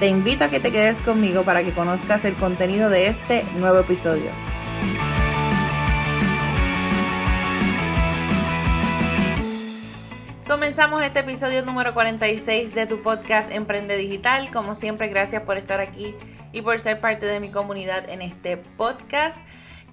Te invito a que te quedes conmigo para que conozcas el contenido de este nuevo episodio. Comenzamos este episodio número 46 de tu podcast Emprende Digital. Como siempre, gracias por estar aquí y por ser parte de mi comunidad en este podcast.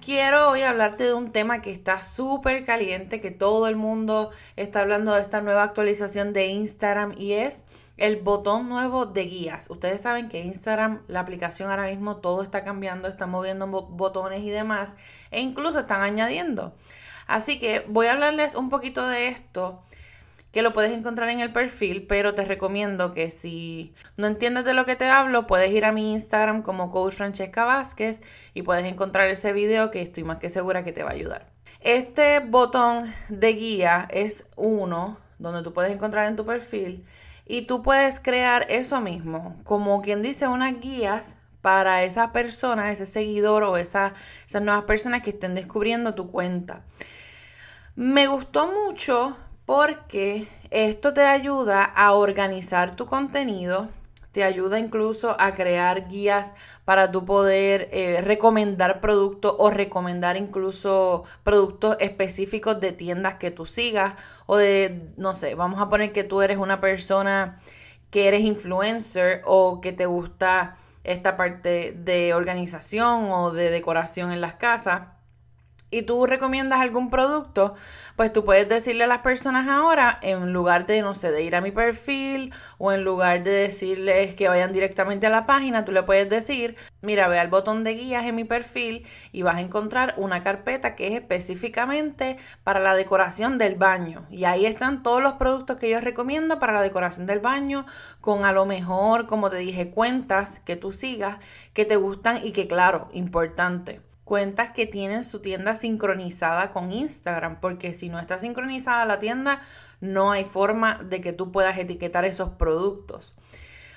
Quiero hoy hablarte de un tema que está súper caliente, que todo el mundo está hablando de esta nueva actualización de Instagram y es el botón nuevo de guías. Ustedes saben que Instagram, la aplicación ahora mismo, todo está cambiando, está moviendo botones y demás, e incluso están añadiendo. Así que voy a hablarles un poquito de esto que lo puedes encontrar en el perfil, pero te recomiendo que si no entiendes de lo que te hablo, puedes ir a mi Instagram como Coach Francesca Vázquez y puedes encontrar ese video que estoy más que segura que te va a ayudar. Este botón de guía es uno donde tú puedes encontrar en tu perfil y tú puedes crear eso mismo, como quien dice unas guías para esa persona, ese seguidor o esa, esas nuevas personas que estén descubriendo tu cuenta. Me gustó mucho porque esto te ayuda a organizar tu contenido, te ayuda incluso a crear guías para tu poder eh, recomendar productos o recomendar incluso productos específicos de tiendas que tú sigas o de, no sé, vamos a poner que tú eres una persona que eres influencer o que te gusta esta parte de organización o de decoración en las casas y tú recomiendas algún producto, pues tú puedes decirle a las personas ahora, en lugar de, no sé, de ir a mi perfil o en lugar de decirles que vayan directamente a la página, tú le puedes decir, mira, ve al botón de guías en mi perfil y vas a encontrar una carpeta que es específicamente para la decoración del baño. Y ahí están todos los productos que yo recomiendo para la decoración del baño, con a lo mejor, como te dije, cuentas que tú sigas, que te gustan y que, claro, importante cuentas que tienen su tienda sincronizada con Instagram, porque si no está sincronizada la tienda, no hay forma de que tú puedas etiquetar esos productos.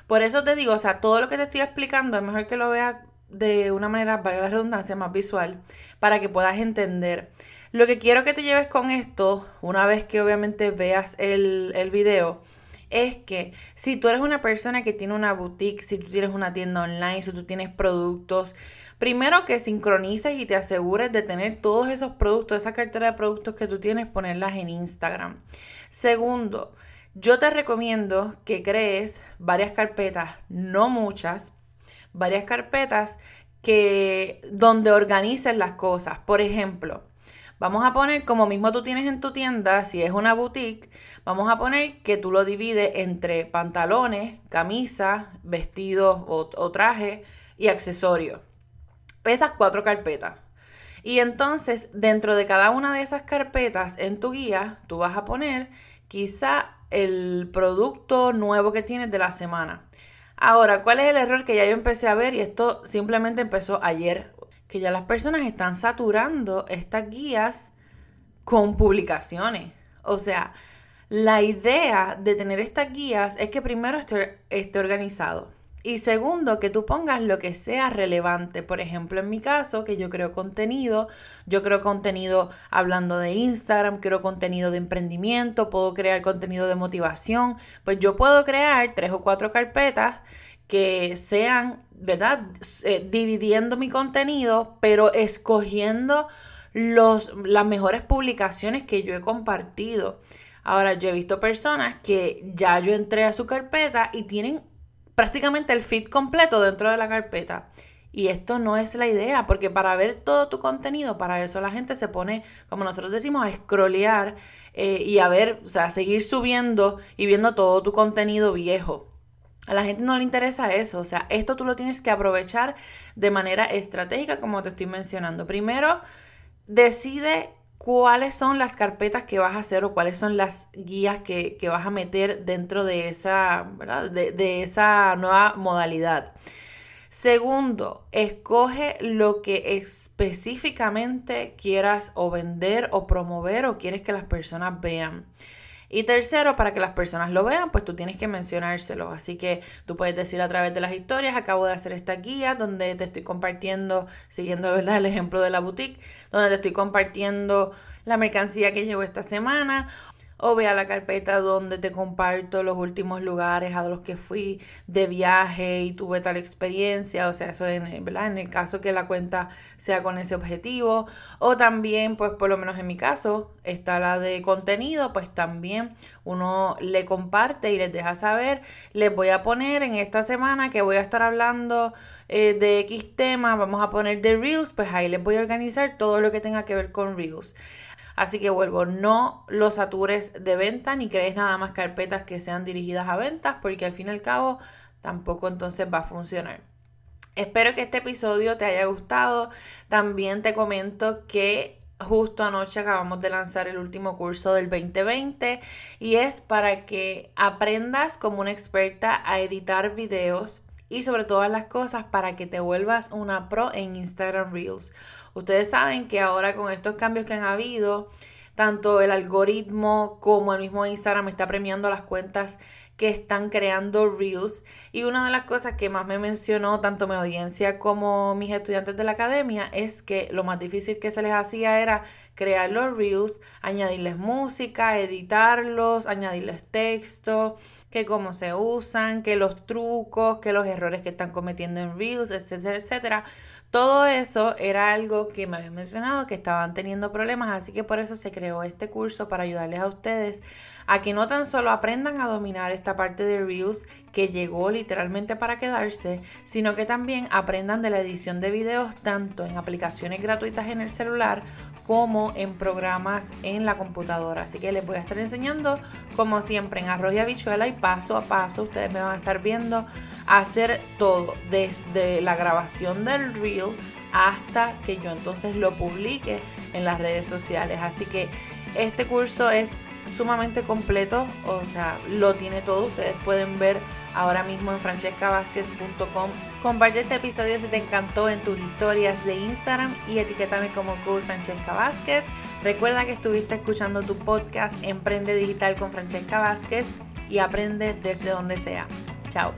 Por eso te digo, o sea, todo lo que te estoy explicando es mejor que lo veas de una manera, valga la redundancia, más visual, para que puedas entender. Lo que quiero que te lleves con esto, una vez que obviamente veas el, el video, es que si tú eres una persona que tiene una boutique, si tú tienes una tienda online, si tú tienes productos, Primero que sincronices y te asegures de tener todos esos productos, esa cartera de productos que tú tienes, ponerlas en Instagram. Segundo, yo te recomiendo que crees varias carpetas, no muchas, varias carpetas que donde organices las cosas. Por ejemplo, vamos a poner como mismo tú tienes en tu tienda, si es una boutique, vamos a poner que tú lo divides entre pantalones, camisas, vestidos o, o trajes y accesorios esas cuatro carpetas. Y entonces, dentro de cada una de esas carpetas en tu guía, tú vas a poner quizá el producto nuevo que tienes de la semana. Ahora, ¿cuál es el error que ya yo empecé a ver? Y esto simplemente empezó ayer, que ya las personas están saturando estas guías con publicaciones. O sea, la idea de tener estas guías es que primero esté, esté organizado y segundo, que tú pongas lo que sea relevante. Por ejemplo, en mi caso, que yo creo contenido, yo creo contenido hablando de Instagram, creo contenido de emprendimiento, puedo crear contenido de motivación. Pues yo puedo crear tres o cuatro carpetas que sean, ¿verdad? Eh, dividiendo mi contenido, pero escogiendo los, las mejores publicaciones que yo he compartido. Ahora, yo he visto personas que ya yo entré a su carpeta y tienen prácticamente el feed completo dentro de la carpeta. Y esto no es la idea, porque para ver todo tu contenido, para eso la gente se pone, como nosotros decimos, a scrollear eh, y a ver, o sea, a seguir subiendo y viendo todo tu contenido viejo. A la gente no le interesa eso, o sea, esto tú lo tienes que aprovechar de manera estratégica, como te estoy mencionando. Primero, decide cuáles son las carpetas que vas a hacer o cuáles son las guías que, vas a meter dentro de esa, De, de esa nueva modalidad. Segundo, escoge lo que específicamente quieras o vender o promover o quieres que las personas vean. Y tercero, para que las personas lo vean, pues tú tienes que mencionárselo. Así que tú puedes decir a través de las historias, acabo de hacer esta guía donde te estoy compartiendo, siguiendo ¿verdad? el ejemplo de la boutique, donde te estoy compartiendo la mercancía que llegó esta semana o ve a la carpeta donde te comparto los últimos lugares a los que fui de viaje y tuve tal experiencia, o sea, eso en, en el caso que la cuenta sea con ese objetivo, o también, pues por lo menos en mi caso, está la de contenido, pues también uno le comparte y les deja saber, les voy a poner en esta semana que voy a estar hablando eh, de X tema, vamos a poner de Reels, pues ahí les voy a organizar todo lo que tenga que ver con Reels. Así que vuelvo, no los satures de venta ni crees nada más carpetas que sean dirigidas a ventas porque al fin y al cabo tampoco entonces va a funcionar. Espero que este episodio te haya gustado. También te comento que justo anoche acabamos de lanzar el último curso del 2020 y es para que aprendas como una experta a editar videos y sobre todas las cosas para que te vuelvas una pro en Instagram Reels. Ustedes saben que ahora con estos cambios que han habido, tanto el algoritmo como el mismo Instagram está premiando las cuentas que están creando Reels. Y una de las cosas que más me mencionó tanto mi audiencia como mis estudiantes de la academia es que lo más difícil que se les hacía era crear los Reels, añadirles música, editarlos, añadirles texto, que cómo se usan, que los trucos, que los errores que están cometiendo en Reels, etcétera, etcétera. Todo eso era algo que me habían mencionado que estaban teniendo problemas, así que por eso se creó este curso para ayudarles a ustedes a que no tan solo aprendan a dominar esta parte de Reels que llegó literalmente para quedarse, sino que también aprendan de la edición de videos tanto en aplicaciones gratuitas en el celular como en programas en la computadora. Así que les voy a estar enseñando, como siempre, en arroz y habichuela y paso a paso. Ustedes me van a estar viendo hacer todo, desde la grabación del reel hasta que yo entonces lo publique en las redes sociales. Así que este curso es sumamente completo, o sea, lo tiene todo. Ustedes pueden ver ahora mismo en francescavázquez.com. Comparte este episodio si te encantó en tus historias de Instagram y etiquétame como Cool Francesca Vázquez. Recuerda que estuviste escuchando tu podcast Emprende Digital con Francesca Vázquez y aprende desde donde sea. Chao.